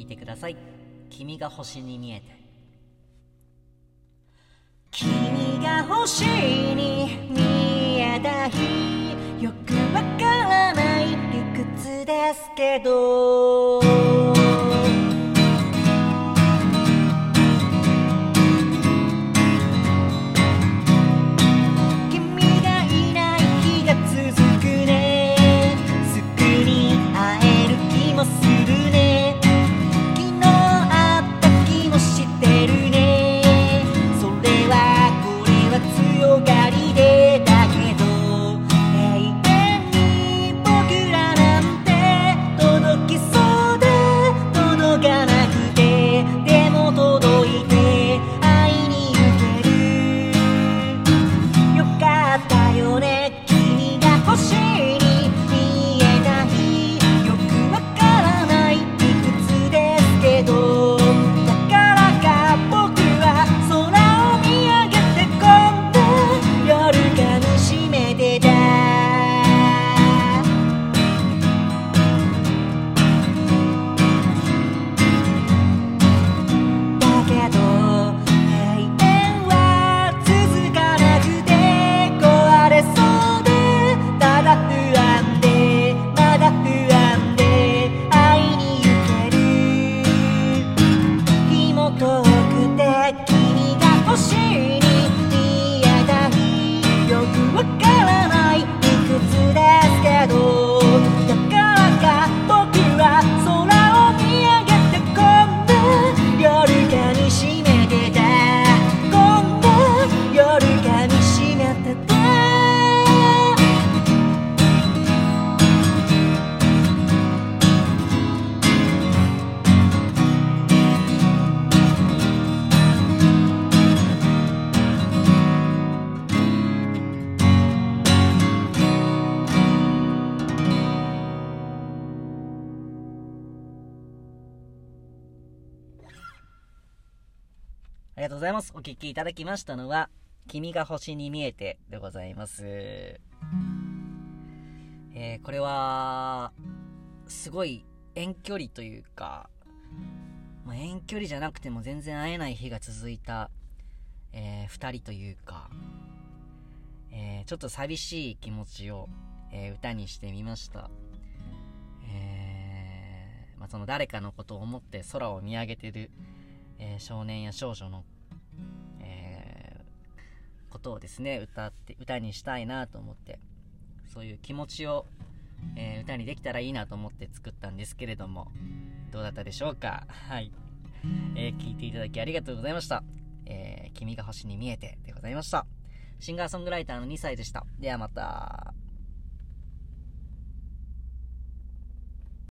聞いてください。君が星に見えて。君が星に見えた日。よくわからない理屈ですけど。りがとうございます。お聴きいただきましたのは、君が星に見えてでございます。えー、これは、すごい遠距離というか、まあ、遠距離じゃなくても全然会えない日が続いた、えー、二人というか、えー、ちょっと寂しい気持ちを、えー歌にしてみました。えーまあ、その誰かのことを思って空を見上げてる、えー少年や少女の、えーことをですね歌って歌にしたいなと思ってそういう気持ちを、えー歌にできたらいいなと思って作ったんですけれどもどうだったでしょうか？はい、え聞いていただきありがとうございました、え君が星に見えてでございました。シンガーソングライターの2歳でした。ではまた。